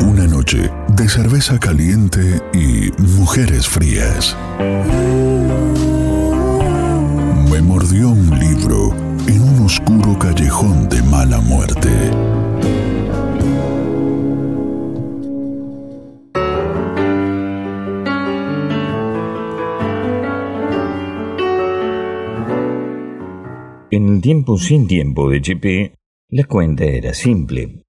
Una noche de cerveza caliente y mujeres frías. Me mordió un libro en un oscuro callejón de mala muerte. En el tiempo sin tiempo de Chepe, la cuenta era simple.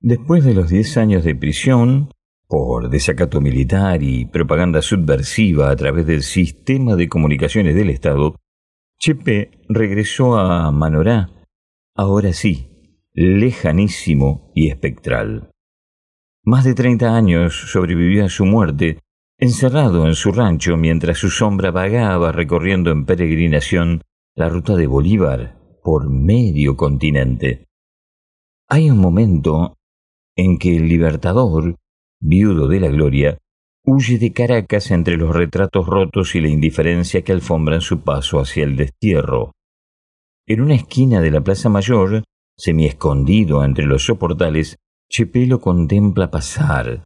Después de los 10 años de prisión, por desacato militar y propaganda subversiva a través del sistema de comunicaciones del Estado, Chepe regresó a Manorá, ahora sí, lejanísimo y espectral. Más de 30 años sobrevivió a su muerte, encerrado en su rancho mientras su sombra vagaba recorriendo en peregrinación la ruta de Bolívar por medio continente. Hay un momento en que el libertador, viudo de la gloria, huye de Caracas entre los retratos rotos y la indiferencia que alfombran su paso hacia el destierro. En una esquina de la Plaza Mayor, semi-escondido entre los soportales, Chepe lo contempla pasar.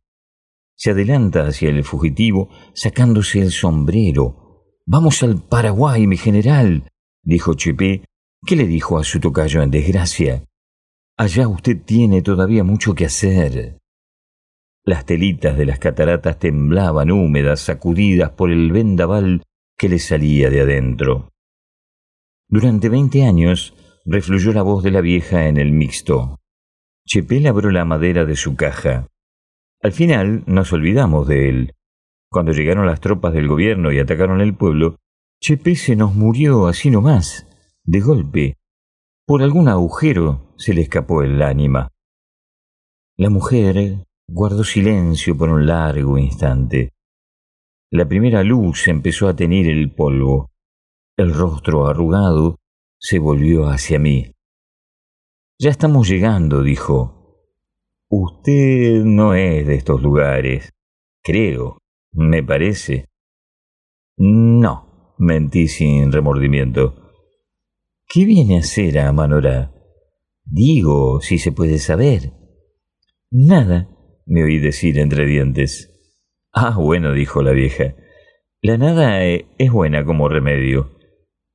Se adelanta hacia el fugitivo, sacándose el sombrero. Vamos al Paraguay, mi general, dijo Chepe, ¿Qué le dijo a su tocayo en desgracia. Allá usted tiene todavía mucho que hacer. Las telitas de las cataratas temblaban húmedas, sacudidas por el vendaval que le salía de adentro. Durante veinte años refluyó la voz de la vieja en el mixto. Chepel abrió la madera de su caja. Al final nos olvidamos de él. Cuando llegaron las tropas del gobierno y atacaron el pueblo, Chepe se nos murió así nomás, de golpe. Por algún agujero se le escapó el ánima. La mujer guardó silencio por un largo instante. La primera luz empezó a tener el polvo. El rostro arrugado se volvió hacia mí. Ya estamos llegando, dijo. Usted no es de estos lugares. Creo, me parece. No, Mentí sin remordimiento. ¿Qué viene a hacer a Manorá? Digo, si se puede saber. Nada, me oí decir entre dientes. Ah, bueno, dijo la vieja. La nada e, es buena como remedio.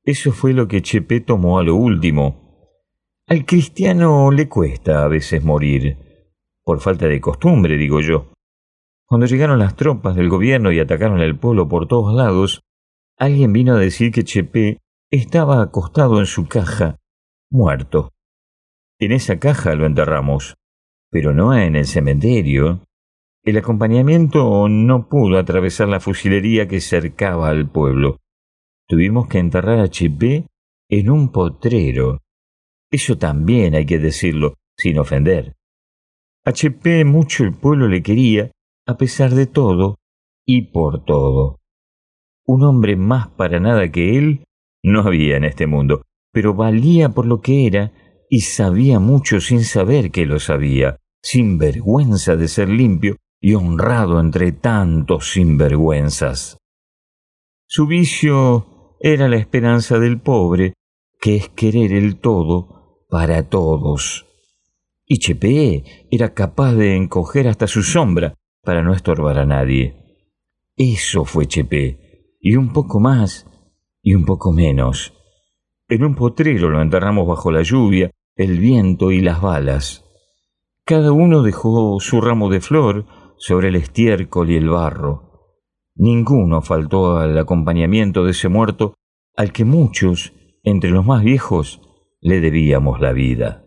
Eso fue lo que Chepe tomó a lo último. Al cristiano le cuesta a veces morir, por falta de costumbre, digo yo. Cuando llegaron las tropas del gobierno y atacaron el pueblo por todos lados, Alguien vino a decir que Chepe estaba acostado en su caja, muerto. En esa caja lo enterramos, pero no en el cementerio. El acompañamiento no pudo atravesar la fusilería que cercaba al pueblo. Tuvimos que enterrar a Chepe en un potrero. Eso también hay que decirlo, sin ofender. A Chepe mucho el pueblo le quería, a pesar de todo y por todo. Un hombre más para nada que él no había en este mundo, pero valía por lo que era y sabía mucho sin saber que lo sabía, sin vergüenza de ser limpio y honrado entre tantos sinvergüenzas. Su vicio era la esperanza del pobre, que es querer el todo para todos. Y Chepe era capaz de encoger hasta su sombra para no estorbar a nadie. Eso fue Chepe y un poco más y un poco menos. En un potrero lo enterramos bajo la lluvia, el viento y las balas. Cada uno dejó su ramo de flor sobre el estiércol y el barro. Ninguno faltó al acompañamiento de ese muerto al que muchos, entre los más viejos, le debíamos la vida.